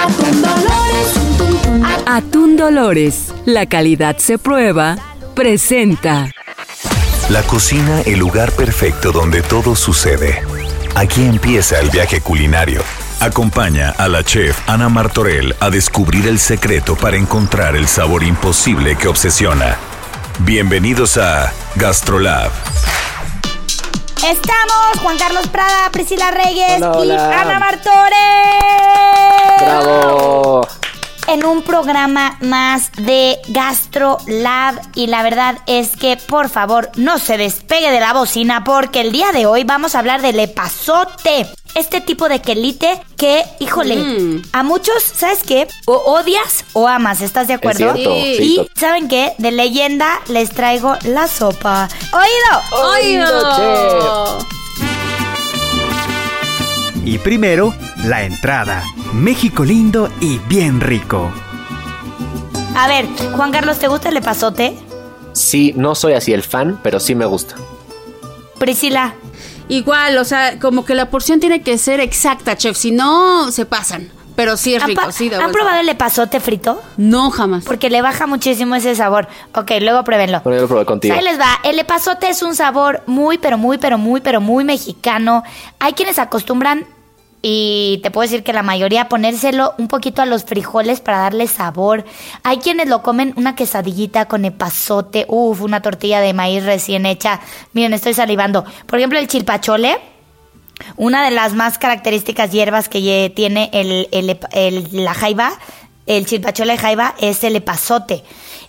Atún Dolores. Atún Dolores, la calidad se prueba, presenta. La cocina, el lugar perfecto donde todo sucede. Aquí empieza el viaje culinario. Acompaña a la chef Ana Martorell a descubrir el secreto para encontrar el sabor imposible que obsesiona. Bienvenidos a Gastrolab. Estamos Juan Carlos Prada, Priscila Reyes Hola, y. Ana Martore. ¡Bravo! En un programa más de Gastro Lab y la verdad es que por favor no se despegue de la bocina porque el día de hoy vamos a hablar del epazote. Este tipo de quelite que, híjole, Mm. a muchos, ¿sabes qué? O odias o amas, ¿estás de acuerdo? cierto, y sí, tot- ¿saben qué? De leyenda les traigo la sopa. ¡Oído! ¡Oído, Y primero, la entrada. México lindo y bien rico. A ver, Juan Carlos, ¿te gusta el epazote? Sí, no soy así el fan, pero sí me gusta. Priscila, Igual, o sea, como que la porción tiene que ser exacta, chef. Si no, se pasan. Pero sí es ¿han, rico, pa- sí. de ¿han probado el epazote frito? No, jamás. Porque le baja muchísimo ese sabor. Ok, luego pruébenlo. Bueno, yo lo probé contigo. Ahí les va. El epazote es un sabor muy, pero muy, pero muy, pero muy mexicano. Hay quienes acostumbran, y te puedo decir que la mayoría, ponérselo un poquito a los frijoles para darle sabor. Hay quienes lo comen una quesadillita con epazote. Uf, una tortilla de maíz recién hecha. Miren, estoy salivando. Por ejemplo, el chilpachole. Una de las más características hierbas que tiene el, la jaiba, el chilpachole jaiba, es el epazote.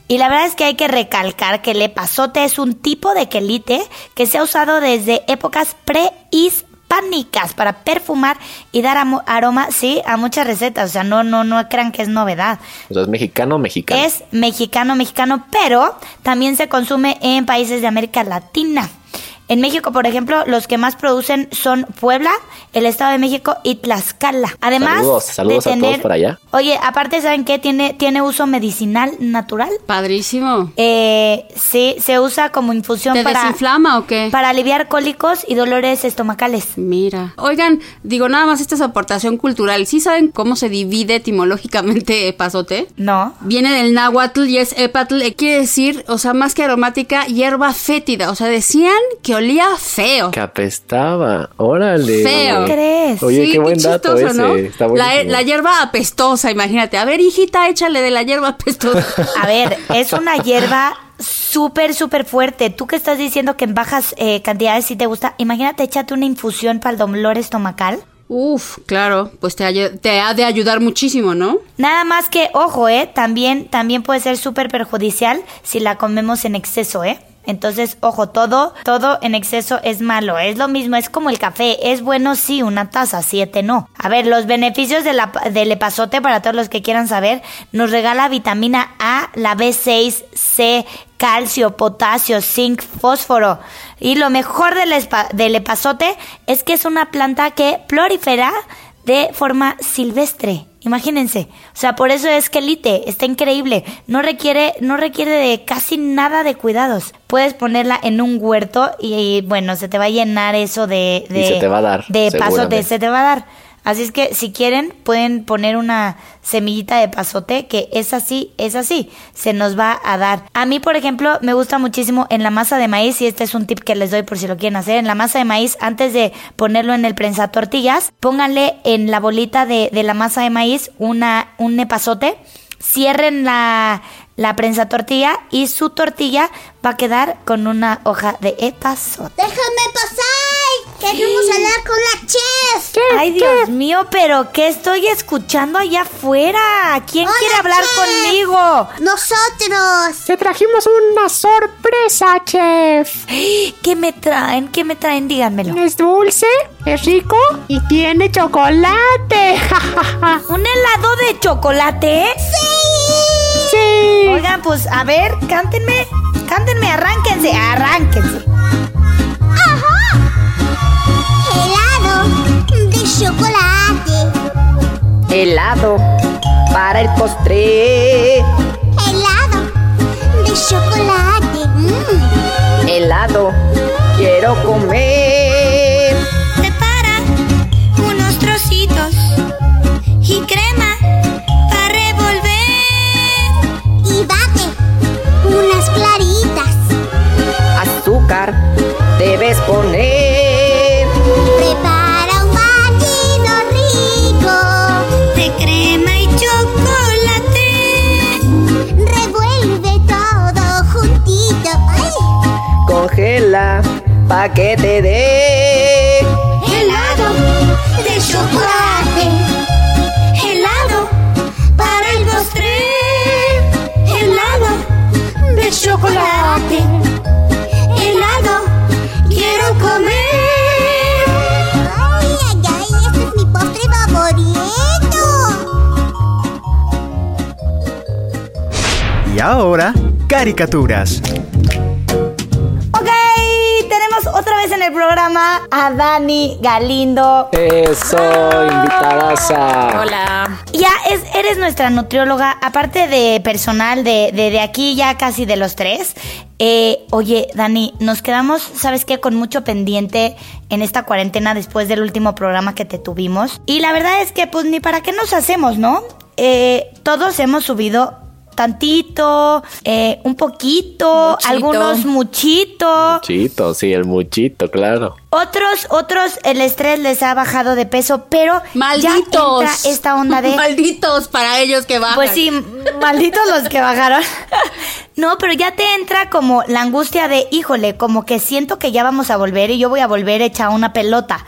Y la verdad es que hay que recalcar que el epazote es un tipo de quelite que se ha usado desde épocas prehispánicas para perfumar y dar aroma, sí, a muchas recetas. O sea, no, no, no crean que es novedad. O sea, es mexicano, mexicano. Es mexicano, mexicano, pero también se consume en países de América Latina. En México, por ejemplo, los que más producen son Puebla, el Estado de México y Tlaxcala. Además Saludos, saludos de a todos por allá. Oye, aparte, ¿saben qué? Tiene, tiene uso medicinal natural. Padrísimo. Eh, sí, se usa como infusión ¿Te para, desinflama o qué? para aliviar cólicos y dolores estomacales. Mira. Oigan, digo nada más esta es aportación cultural. ¿Sí saben cómo se divide etimológicamente epazote? No. Viene del náhuatl y es epatl, eh, quiere decir, o sea, más que aromática, hierba fétida. O sea, decían que olía feo. Que apestaba. Órale. Feo. ¿Qué crees? Oye, Sí, qué buen dato chistoso, ese. ¿no? Está la, la hierba apestosa, imagínate. A ver, hijita, échale de la hierba apestosa. A ver, es una hierba súper, súper fuerte. Tú que estás diciendo que en bajas eh, cantidades sí te gusta, imagínate, échate una infusión para el dolor estomacal. Uf, claro, pues te, te ha de ayudar muchísimo, ¿no? Nada más que, ojo, ¿eh? También, también puede ser súper perjudicial si la comemos en exceso, ¿eh? Entonces, ojo, todo, todo en exceso es malo. Es lo mismo, es como el café. Es bueno sí, una taza, siete no. A ver, los beneficios de la- del epazote, para todos los que quieran saber, nos regala vitamina A, la B6, C, calcio, potasio, zinc, fósforo. Y lo mejor del, espa- del epazote es que es una planta que prolifera de forma silvestre. Imagínense, o sea, por eso es que elite, está increíble. No requiere, no requiere de casi nada de cuidados. Puedes ponerla en un huerto y, bueno, se te va a llenar eso de, Y de se te va a dar, de pasote, se te va a dar. Así es que si quieren pueden poner una semillita de pasote que es así, es así, se nos va a dar. A mí, por ejemplo, me gusta muchísimo en la masa de maíz y este es un tip que les doy por si lo quieren hacer. En la masa de maíz, antes de ponerlo en el prensa tortillas, pónganle en la bolita de, de la masa de maíz una, un epazote, cierren la, la prensa tortilla y su tortilla va a quedar con una hoja de epazote. ¡Déjame pasar! Queremos hablar con la chef. Ay, Dios mío, pero ¿qué estoy escuchando allá afuera? ¿Quién Hola, quiere hablar chef. conmigo? Nosotros. Te trajimos una sorpresa, chef. ¿Qué me traen? ¿Qué me traen? Díganmelo. Es dulce, es rico y tiene chocolate. ¿Un helado de chocolate? sí. Oigan, pues a ver, cántenme. Cántenme, arránquense, arránquense. Helado de chocolate. Helado para el postre. Helado de chocolate. Mm. Helado quiero comer. Pa' que te dé. Helado de chocolate. Helado para el postre. Helado de chocolate. Helado quiero comer. Ay, ay, ay, este es mi postre favorito. Y ahora, caricaturas. Programa a Dani Galindo. Eso, invitadaza. Hola. Ya es, eres nuestra nutrióloga, aparte de personal de, de, de aquí ya casi de los tres. Eh, oye, Dani, nos quedamos, ¿sabes qué? Con mucho pendiente en esta cuarentena después del último programa que te tuvimos. Y la verdad es que, pues, ni para qué nos hacemos, ¿no? Eh, todos hemos subido tantito, eh, un poquito, Muchito. algunos muchito. Muchito, sí, el muchito, claro. Otros, otros, el estrés les ha bajado de peso, pero Malditos. ya entra esta onda de... Malditos para ellos que bajan. Pues sí, malditos los que bajaron. No, pero ya te entra como la angustia de, híjole, como que siento que ya vamos a volver y yo voy a volver hecha una pelota.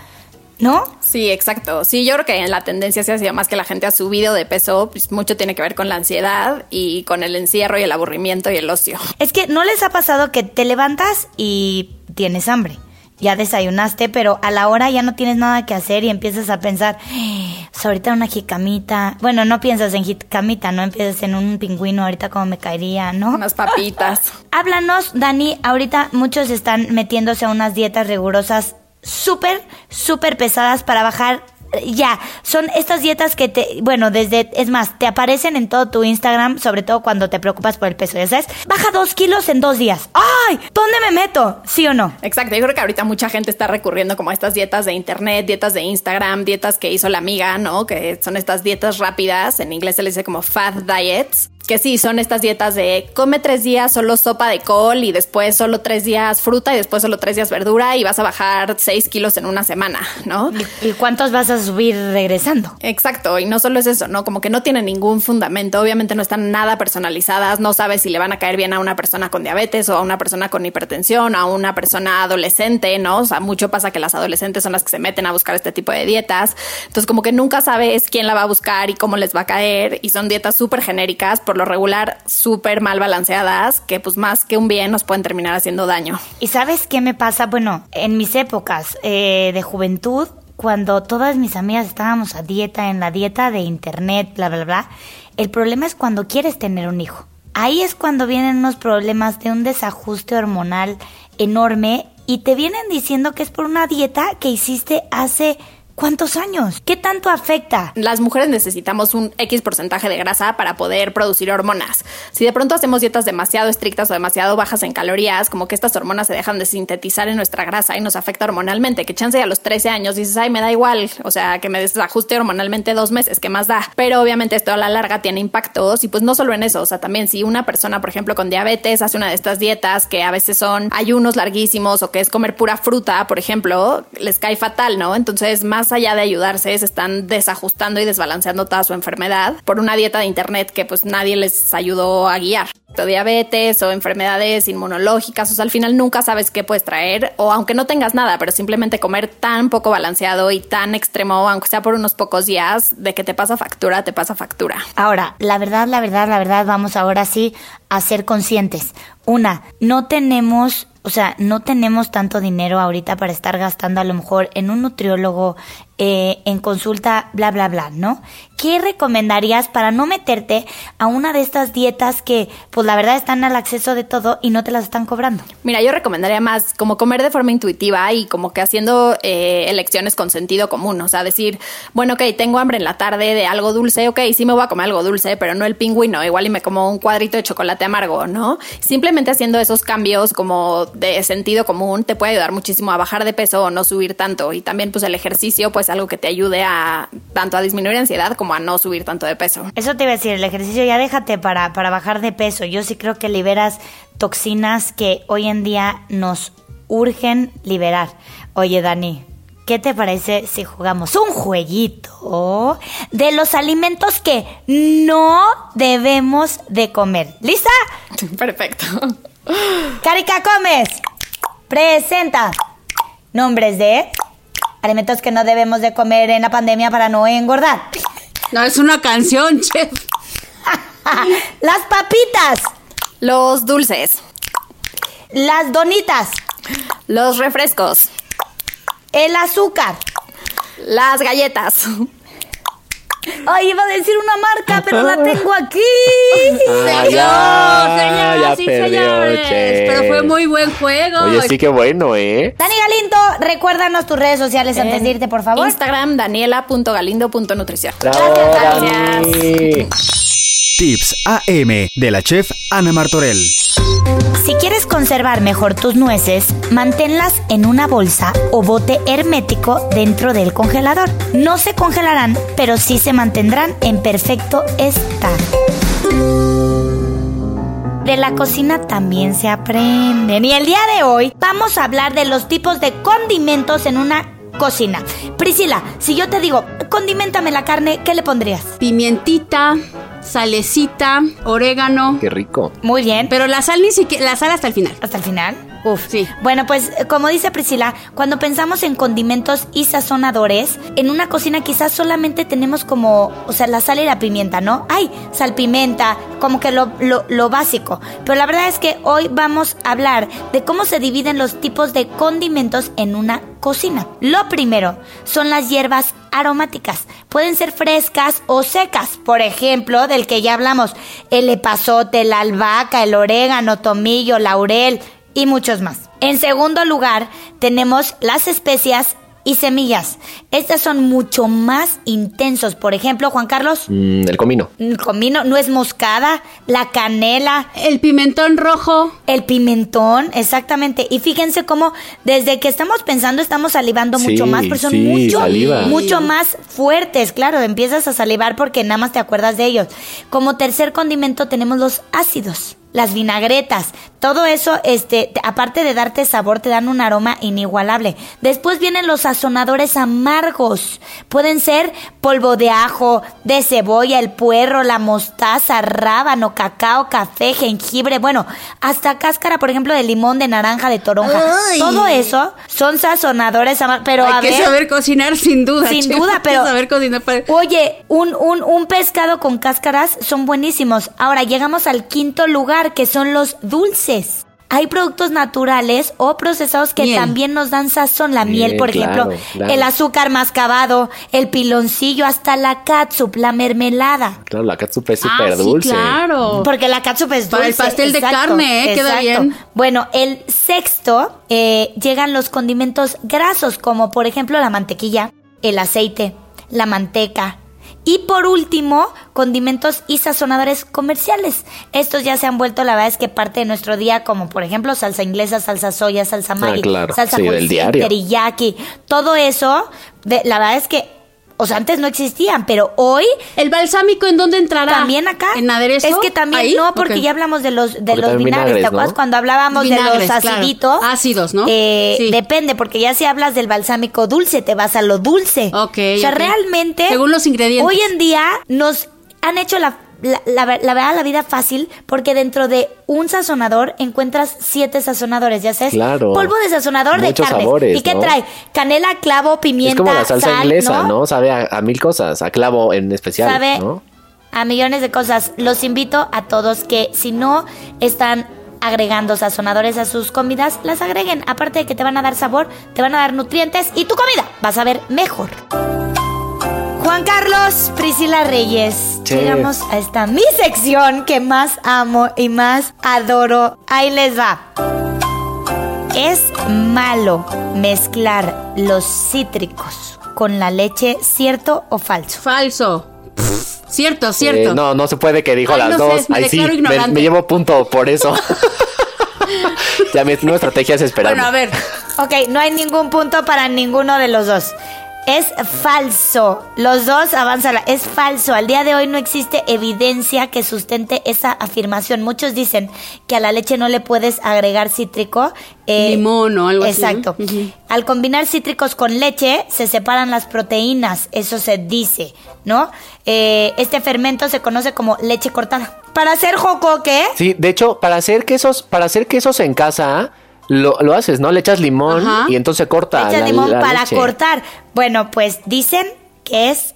¿No? Sí, exacto. Sí, yo creo que en la tendencia se ha sido más que la gente ha subido de peso, pues mucho tiene que ver con la ansiedad y con el encierro y el aburrimiento y el ocio. Es que no les ha pasado que te levantas y tienes hambre. Ya desayunaste, pero a la hora ya no tienes nada que hacer y empiezas a pensar, "Eh, pues ahorita una jicamita. Bueno, no piensas en jicamita, no empiezas en un pingüino, ahorita como me caería, ¿no? Unas papitas. Háblanos, Dani, ahorita muchos están metiéndose a unas dietas rigurosas súper, súper pesadas para bajar. Ya, son estas dietas que te, bueno, desde, es más, te aparecen en todo tu Instagram, sobre todo cuando te preocupas por el peso, ya sabes, baja dos kilos en dos días. ¡Ay! ¿Dónde me meto? ¿Sí o no? Exacto, yo creo que ahorita mucha gente está recurriendo como a estas dietas de internet, dietas de Instagram, dietas que hizo la amiga, ¿no? Que son estas dietas rápidas, en inglés se les dice como fat diets, que sí, son estas dietas de come tres días solo sopa de col y después solo tres días fruta y después solo tres días verdura y vas a bajar seis kilos en una semana, ¿no? ¿Y cuántos vas a subir regresando? Exacto, y no solo es eso, ¿no? Como que no tienen ningún fundamento, obviamente no están nada personalizadas, no sabes si le van a caer bien a una persona con diabetes o a una persona con hipertensión, a una persona adolescente, ¿no? O sea, mucho pasa que las adolescentes son las que se meten a buscar este tipo de dietas, entonces como que nunca sabes quién la va a buscar y cómo les va a caer, y son dietas súper genéricas, por lo regular súper mal balanceadas, que pues más que un bien nos pueden terminar haciendo daño. ¿Y sabes qué me pasa? Bueno, en mis épocas eh, de juventud, cuando todas mis amigas estábamos a dieta, en la dieta de internet, bla, bla, bla, el problema es cuando quieres tener un hijo. Ahí es cuando vienen unos problemas de un desajuste hormonal enorme y te vienen diciendo que es por una dieta que hiciste hace ¿Cuántos años? ¿Qué tanto afecta? Las mujeres necesitamos un X porcentaje de grasa para poder producir hormonas. Si de pronto hacemos dietas demasiado estrictas o demasiado bajas en calorías, como que estas hormonas se dejan de sintetizar en nuestra grasa y nos afecta hormonalmente, que chance a los 13 años dices, ay, me da igual, o sea, que me desajuste hormonalmente dos meses, ¿qué más da? Pero obviamente esto a la larga tiene impactos y pues no solo en eso, o sea, también si una persona, por ejemplo, con diabetes hace una de estas dietas que a veces son ayunos larguísimos o que es comer pura fruta, por ejemplo, les cae fatal, ¿no? Entonces, más más allá de ayudarse, se están desajustando y desbalanceando toda su enfermedad por una dieta de internet que pues nadie les ayudó a guiar. O diabetes o enfermedades inmunológicas, o sea, al final nunca sabes qué puedes traer, o aunque no tengas nada, pero simplemente comer tan poco balanceado y tan extremo, aunque sea por unos pocos días, de que te pasa factura, te pasa factura. Ahora, la verdad, la verdad, la verdad, vamos ahora sí a ser conscientes. Una, no tenemos o sea, no tenemos tanto dinero ahorita para estar gastando a lo mejor en un nutriólogo, eh, en consulta, bla, bla, bla, ¿no? ¿Qué recomendarías para no meterte a una de estas dietas que, pues la verdad, están al acceso de todo y no te las están cobrando? Mira, yo recomendaría más como comer de forma intuitiva y como que haciendo eh, elecciones con sentido común. O sea, decir, bueno, ok, tengo hambre en la tarde de algo dulce, ok, sí me voy a comer algo dulce, pero no el pingüino, igual y me como un cuadrito de chocolate amargo, ¿no? Simplemente haciendo esos cambios como de sentido común te puede ayudar muchísimo a bajar de peso o no subir tanto. Y también, pues, el ejercicio, pues, algo que te ayude a tanto a disminuir ansiedad como a no subir tanto de peso. Eso te iba a decir, el ejercicio ya déjate para, para bajar de peso. Yo sí creo que liberas toxinas que hoy en día nos urgen liberar. Oye, Dani, ¿Qué te parece si jugamos un jueguito de los alimentos que no debemos de comer? ¿Lista? Perfecto. Carica Comes presenta nombres de alimentos que no debemos de comer en la pandemia para no engordar. No, es una canción, chef. Las papitas. Los dulces. Las donitas. Los refrescos. El azúcar. Las galletas. Ay, iba a decir una marca, pero la tengo aquí. Ah, señor, señor, ya sí, perdió, señores. che. Pero fue muy buen juego. Oye, sí que bueno, ¿eh? Recuérdanos tus redes sociales antes de irte, por favor. Instagram, daniela.galindo.nutrición. Gracias. Dani. Tips AM de la chef Ana Martorell. Si quieres conservar mejor tus nueces, manténlas en una bolsa o bote hermético dentro del congelador. No se congelarán, pero sí se mantendrán en perfecto estado. De la cocina también se aprenden. Y el día de hoy vamos a hablar de los tipos de condimentos en una cocina. Priscila, si yo te digo, condimentame la carne, ¿qué le pondrías? Pimientita, salecita, orégano. Qué rico. Muy bien. Pero la sal ni siquiera, la sal hasta el final. ¿Hasta el final? Uf. Sí. Bueno, pues eh, como dice Priscila, cuando pensamos en condimentos y sazonadores, en una cocina quizás solamente tenemos como, o sea, la sal y la pimienta, ¿no? Ay, salpimenta, como que lo, lo, lo básico. Pero la verdad es que hoy vamos a hablar de cómo se dividen los tipos de condimentos en una cocina. Lo primero son las hierbas aromáticas. Pueden ser frescas o secas. Por ejemplo, del que ya hablamos, el epazote, la albahaca, el orégano, tomillo, laurel y muchos más. En segundo lugar, tenemos las especias y semillas. Estas son mucho más intensos. Por ejemplo, Juan Carlos, Mm, el comino. el comino, nuez moscada, la canela, El pimentón rojo. el pimentón, exactamente. Y fíjense cómo desde que estamos pensando estamos salivando Sí, mucho más, pero son sí, mucho, saliva. mucho más fuertes. Claro, empiezas a salivar porque nada más te acuerdas de ellos. Como tercer condimento tenemos los ácidos. Las vinagretas, todo eso, este, te- aparte de darte sabor, te dan un aroma inigualable. Después vienen los sazonadores amargos. Pueden ser polvo de ajo, de cebolla, el puerro, la mostaza, rábano, cacao, café, jengibre, bueno, hasta cáscara, por ejemplo, de limón, de naranja, de toronja. Ay. Todo eso son sazonadores amargos. Pero a Hay que ver, saber cocinar sin duda. Sin chef. duda, Hay que pero- saber cocinar para- Oye, un, un, un pescado con cáscaras son buenísimos. Ahora llegamos al quinto lugar, que son los dulces. Hay productos naturales o procesados que Miel. también nos dan sazón. La miel, Miel, por ejemplo, claro, el azúcar mascabado, el piloncillo, hasta la catsup, la mermelada. Claro, la catsup es Ah, súper sí, dulce. claro. Porque la catsup es Para el dulce, pastel de carne, ¿eh? Queda exacto. bien. Bueno, el sexto eh, llegan los condimentos grasos, como por ejemplo la mantequilla, el aceite, la manteca. Y por último, condimentos y sazonadores comerciales. Estos ya se han vuelto, la verdad es que parte de nuestro día, como por ejemplo salsa inglesa, salsa soya, salsa Maggi, claro. salsa Sí, del diario. teriyaki. Todo eso, de- la verdad es que, O sea, antes no existían, pero hoy ¿El balsámico en dónde entrará? también acá. ¿En aderezo? Es que también ¿Ahí? no, porque ya hablamos de los de Porque los también vinagres, ¿te vinagres, acuerdas ¿no? cuando hablábamos Vinagres, de los claro. aciditos? Ácidos, ¿no? Eh, Sí. Depende, porque ya si hablas del balsámico dulce, te vas a lo dulce. Ok, O sea, realmente. Según los ingredientes. Hoy en día nos han hecho la. La, la, la verdad, la vida fácil, porque dentro de un sazonador encuentras siete sazonadores, ya sabes. Claro. Polvo de sazonador de carnes. sabores, ¿Y qué ¿no? trae? Canela, clavo, pimienta, Es como la salsa sal, inglesa, ¿no? Sabe a, a mil cosas, a clavo en especial, Sabe ¿no? a millones de cosas. Los invito a todos que si no están agregando sazonadores a sus comidas, las agreguen. Aparte de que te van a dar sabor, te van a dar nutrientes y tu comida vas a ver mejor. Juan Carlos, Priscila Reyes, llegamos a esta mi sección que más amo y más adoro. Ahí les va. Es malo mezclar los cítricos con la leche, ¿cierto o falso? Falso. Pff, cierto, cierto. Eh, no, no se puede que dijo Ay, las no sé, dos. me Ay, sí, declaro me, llevo punto por eso. ya mi nueva estrategia es esperar. Bueno, a ver. Ok, no hay ningún punto para ninguno de los dos. Es falso. Los dos avanzan. Es falso. Al día de hoy no existe evidencia que sustente esa afirmación. Muchos dicen que a la leche no le puedes agregar cítrico. eh, Limón o algo así, ¿no? Exacto. Al combinar cítricos con leche se separan las proteínas. Eso se dice, ¿no? Eh, este fermento se conoce como leche cortada. Para hacer jocoque, Sí, de hecho, para hacer quesos, para hacer quesos en casa, lo, lo haces, ¿no? Le echas limón Ajá. y entonces corta. echa la- limón la para leche. cortar. Bueno, pues dicen que es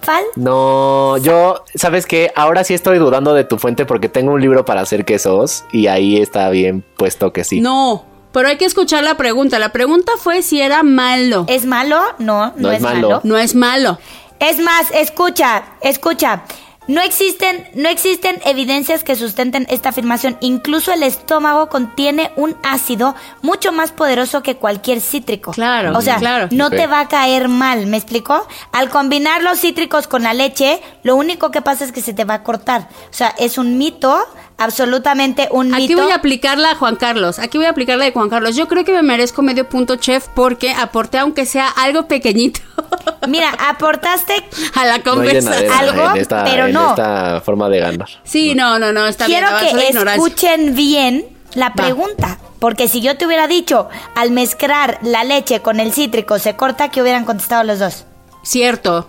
fal. No, yo, ¿sabes qué? Ahora sí estoy dudando de tu fuente porque tengo un libro para hacer quesos y ahí está bien puesto que sí. No, pero hay que escuchar la pregunta. La pregunta fue si era malo. ¿Es malo? No, no, No es es malo. malo. No es malo. Es más, escucha, escucha. No existen, no existen evidencias que sustenten esta afirmación. Incluso el estómago contiene un ácido mucho más poderoso que cualquier cítrico. Claro, O sea, claro. no te va a caer mal, ¿me explicó? Al combinar los cítricos con la leche, lo único que pasa es que se te va a cortar. O sea, es un mito, absolutamente un Aquí mito. voy a aplicarla a Juan Carlos. Aquí voy a aplicarla de Juan Carlos. Yo creo que me merezco medio punto, chef, porque aporté, aunque sea algo pequeñito, Mira, aportaste a la conversación. algo, en esta, pero en no. esta forma de ganar. Sí, no, no, no, está Quiero bien. que escuchen bien la pregunta. Porque si yo te hubiera dicho, al mezclar la leche con el cítrico se corta, que hubieran contestado los dos? Cierto.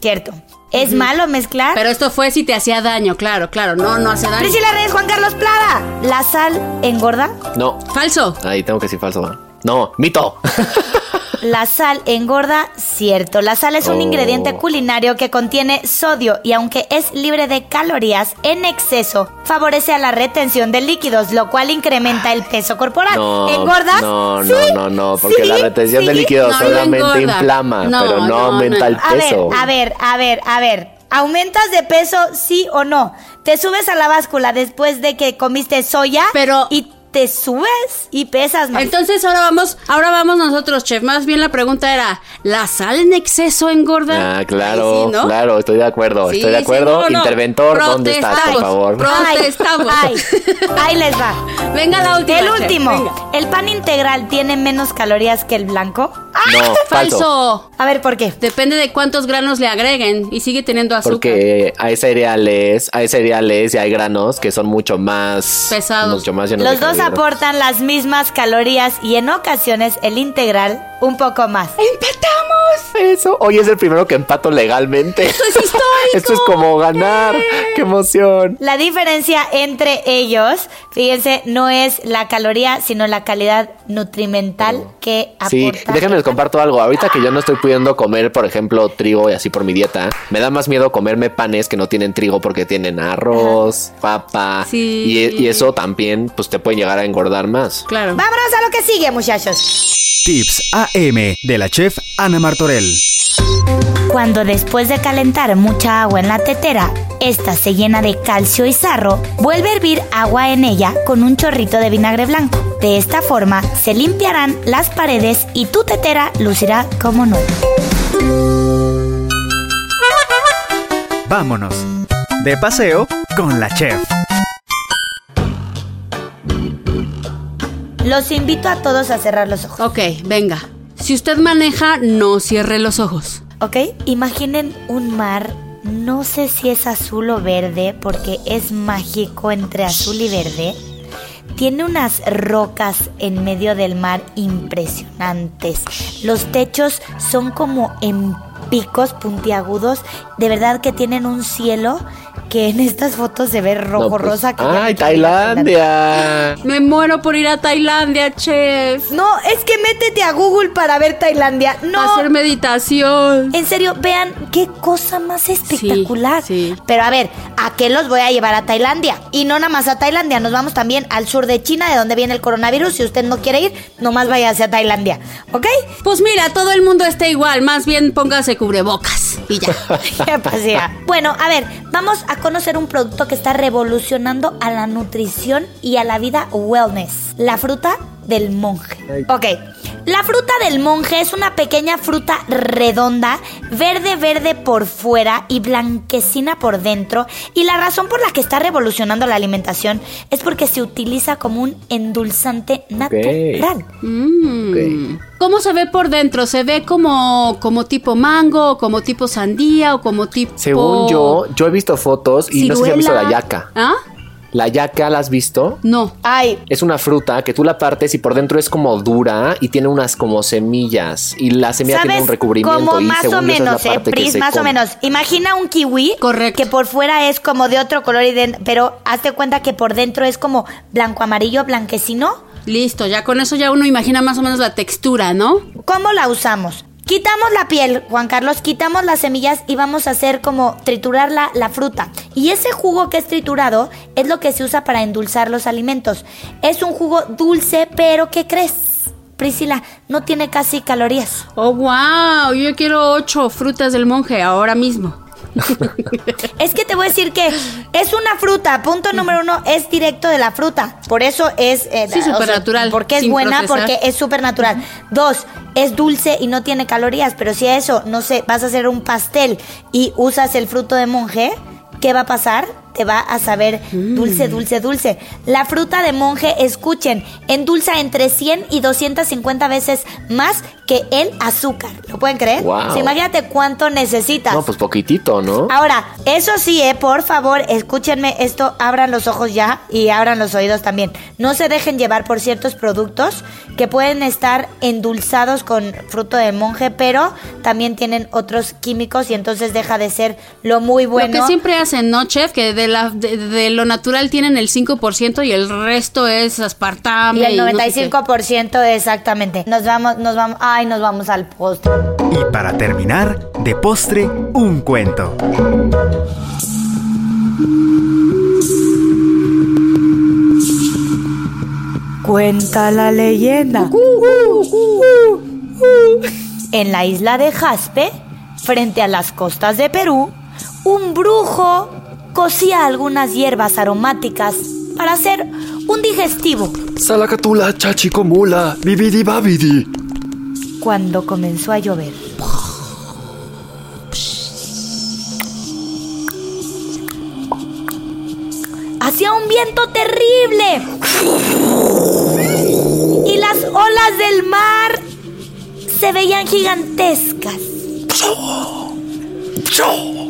Cierto. ¿Es malo mezclar? Pero esto fue si te hacía daño, claro, claro. No, no hace daño. Priscila Reyes, Juan Carlos Plada. ¿La sal engorda? No, Falso. ahí tengo que decir falso. No, mito. La sal engorda, cierto. La sal es un Oh. ingrediente culinario que contiene sodio y aunque es libre de calorías, en exceso favorece a la retención de líquidos, lo cual incrementa el peso corporal. No, ¿Engorda? No, Sí, no, no, no, porque sí, la retención de líquidos No, solamente inflama, No, pero no, no, aumenta no. el A ver, peso. a ver, a ver, a ver. ¿Aumentas de peso, sí o no? ¿Te subes a la báscula después de que comiste soya? Pero- Y te subes y pesas más. Entonces ahora vamos, ahora vamos nosotros, chef. Más bien la pregunta era, ¿la sal en exceso engorda? Ah, claro, Ay, sí, ¿no? claro, estoy de acuerdo, Sí, estoy de sí, acuerdo. no, no. Interventor, ¿dónde estás, por favor? protestamos. ay, ahí les va. Venga la última. El último. venga. ¿El pan integral tiene menos calorías que el blanco? No, falso. Falso. A ver, ¿por qué? Depende de cuántos granos le agreguen y sigue teniendo azúcar. Porque hay cereales, hay cereales y hay granos que son mucho más Pesados. Mucho más llenos Los de dos. Aportan las mismas calorías y en ocasiones el integral un poco más. Eso. Hoy es el primero que empato legalmente. Esto es histórico. Esto es como ganar. ¡Qué emoción! La diferencia entre ellos, fíjense, no es la caloría, sino la calidad nutrimental que Sí, aporta. déjenme les comparto algo. Ahorita que yo no estoy pudiendo comer, por ejemplo, trigo y así por mi dieta, me da más miedo comerme panes que no tienen trigo porque tienen arroz, papa. Sí. Y, y eso también, pues te puede llegar a engordar más. Claro. Vámonos a lo que sigue, muchachos. Tips AM de la chef Ana Martorell. Cuando después de calentar mucha agua en la tetera, esta se llena de calcio y sarro, vuelve a hervir agua en ella con un chorrito de vinagre blanco. De esta forma se limpiarán las paredes y tu tetera lucirá como nueva. Vámonos. De paseo con la chef. Los invito a todos a cerrar los ojos. Ok, venga. Si usted maneja, no cierre los ojos. ¿Ok? Imaginen un mar, no sé si es azul o verde, porque es mágico entre azul y verde. Tiene unas rocas en medio del mar impresionantes. Los techos son como en picos puntiagudos. De verdad que tienen un cielo que en estas fotos se ve rojo, No, pues, rosa. que ¡Ay, Tailandia! Me muero por ir a Tailandia, chef. No, es que métete a Google para ver Tailandia. No. Hacer meditación. En serio, vean qué cosa más espectacular. sí. Pero a ver, ¿a qué los voy a llevar a Tailandia? Y no nada más a Tailandia, nos vamos también al sur de China, de donde viene el coronavirus. Si usted no quiere ir, nomás vaya hacia Tailandia, ¿ok? Pues mira, todo el mundo está igual. Más bien póngase cubrebocas. Y ya. ¿Qué? Bueno, a ver, vamos a conocer un producto que está revolucionando a la nutrición y a la vida wellness. La fruta del monje. Ok. La fruta del monje es una pequeña fruta redonda, verde verde por fuera y blanquecina por dentro. Y la razón por la que está revolucionando la alimentación es porque se utiliza como un endulzante natural. Mm. ¿Cómo se ve por dentro? ¿Se ve como, como tipo mango, o como tipo sandía o como tipo... Según yo, yo he visto fotos y no sé si has visto la yaca. ¿Ah? La yaca, ¿la has visto? No. Ay, Es una fruta que tú la partes y por dentro es como dura y tiene unas como semillas. Y la semilla tiene un recubrimiento. Como y más según o esa es la menos, ¿eh? que Pris, se más o come. menos. Imagina un kiwi. Correcto. Que por fuera es como de otro color, y de- pero hazte cuenta que por dentro es como blanco, amarillo, blanquecino. Listo, ya con eso ya uno imagina más o menos la textura, ¿no? ¿Cómo la usamos? Quitamos la piel, Juan Carlos, quitamos las semillas y vamos a hacer como triturar la, la fruta. Y ese jugo que es triturado es lo que se usa para endulzar los alimentos. Es un jugo dulce, pero ¿qué crees? Priscila, no tiene casi calorías. Oh, wow, yo quiero ocho frutas del monje ahora mismo. Es que te voy a decir que es una fruta. Punto número uno, es directo de la fruta. Por eso es... eh, Sí, o sea, supernatural, porque es buena, procesar. porque es súper natural. Dos, es dulce y no tiene calorías. Pero si a eso, no sé, vas a hacer un pastel y usas el fruto de monje, ¿qué va a pasar? Te va a saber Mm. dulce, dulce, dulce. La fruta de monje, escuchen, endulza entre 100 y 250 veces más que el azúcar. ¿Lo pueden creer? Wow. Imagínate cuánto necesitas. No, pues poquitito, ¿no? Ahora, eso sí, eh, por favor, escúchenme esto, abran los ojos ya y abran los oídos también. No se dejen llevar por ciertos productos que pueden estar endulzados con fruto de monje, pero también tienen otros químicos y entonces deja de ser lo muy bueno. Lo que siempre hacen, ¿no, chef? Que de, la, de, de lo natural tienen el 5% y el resto es aspartame. y el no sé qué. 95% exactamente. Nos vamos, nos vamos, ay, nos vamos al postre. Y para terminar, de postre, un cuento. Cuenta la leyenda. En la isla de Jaspe, frente a las costas de Perú, un brujo cocía algunas hierbas aromáticas para hacer un digestivo. Salacatula, chachicomula, bibidi babidi. Cuando comenzó a llover. Hacía un viento terrible. Y las olas del mar se veían gigantescas.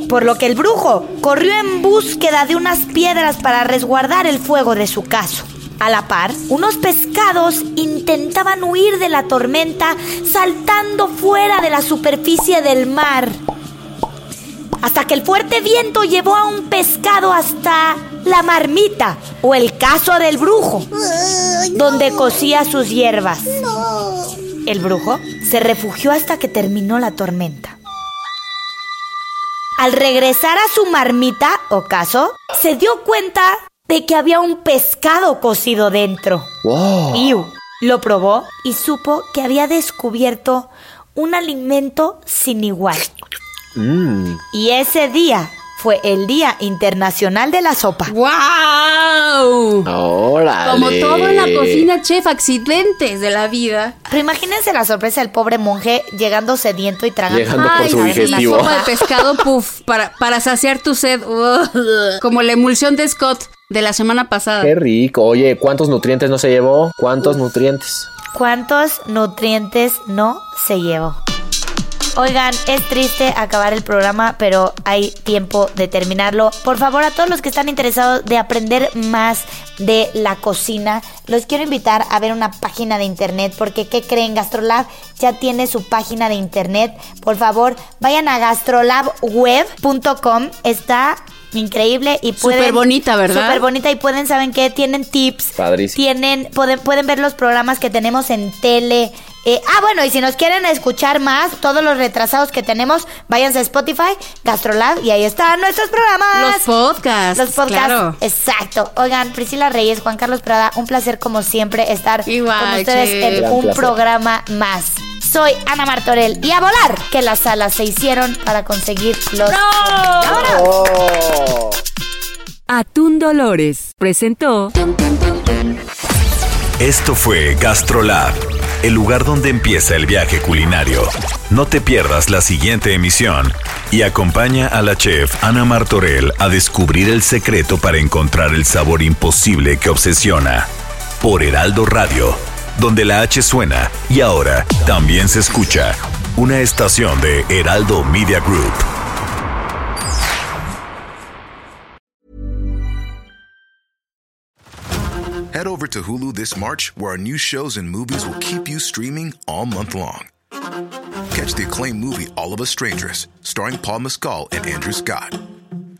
Por lo que el brujo corrió en búsqueda de unas piedras para resguardar el fuego de su caso. A la par, unos pescados intentaban huir de la tormenta saltando fuera de la superficie del mar. Hasta que el fuerte viento llevó a un pescado hasta la marmita o el caso del brujo, donde cocía sus hierbas. El brujo se refugió hasta que terminó la tormenta. Al regresar a su marmita o caso, se dio cuenta de que había un pescado cocido dentro. Wow. Iu. Lo probó y supo que había descubierto un alimento sin igual. Mm. Y ese día fue el Día Internacional de la Sopa. ¡Wow! Órale. Como todo en la cocina, chef, accidentes de la vida. Pero imagínense la sorpresa del pobre monje llegando sediento y tragando. Llegando Ay, su la digestivo. sopa de pescado, puff, para, para saciar tu sed. Como la emulsión de Scott de la semana pasada. Qué rico. Oye, ¿cuántos nutrientes no se llevó? ¿Cuántos nutrientes? ¿Cuántos nutrientes no se llevó? Oigan, es triste acabar el programa, pero hay tiempo de terminarlo. Por favor, a todos los que están interesados de aprender más de la cocina, los quiero invitar a ver una página de internet, porque ¿qué creen? Gastrolab ya tiene su página de internet. Por favor, vayan a gastrolabweb.com. Está increíble y pueden Súper bonita, ¿verdad? Súper bonita y pueden saben qué tienen tips Padrísimo. tienen pueden pueden ver los programas que tenemos en tele Eh, ah bueno y si nos quieren escuchar más todos los retrasados que tenemos váyanse a Spotify Gastrolab y ahí están nuestros programas Los podcasts. los podcasts claro. exacto oigan Priscila Reyes Juan Carlos Prada un placer como siempre estar Igual, con ustedes en Gran un placer. programa más soy Ana Martorell y a volar que las alas se hicieron para conseguir los ¡Vámonos! Oh. Atún Dolores presentó Esto fue Gastrolab, el lugar donde empieza el viaje culinario. No te pierdas la siguiente emisión y acompaña a la chef Ana Martorell a descubrir el secreto para encontrar el sabor imposible que obsesiona. Por Heraldo Radio, donde la H suena y ahora también se escucha. Una estación de Heraldo Media Group. Head over to Hulu this March, where our new shows and movies will keep you streaming all month long. Catch the acclaimed movie All of Us Strangers, starring Paul Mescal and Andrew Scott.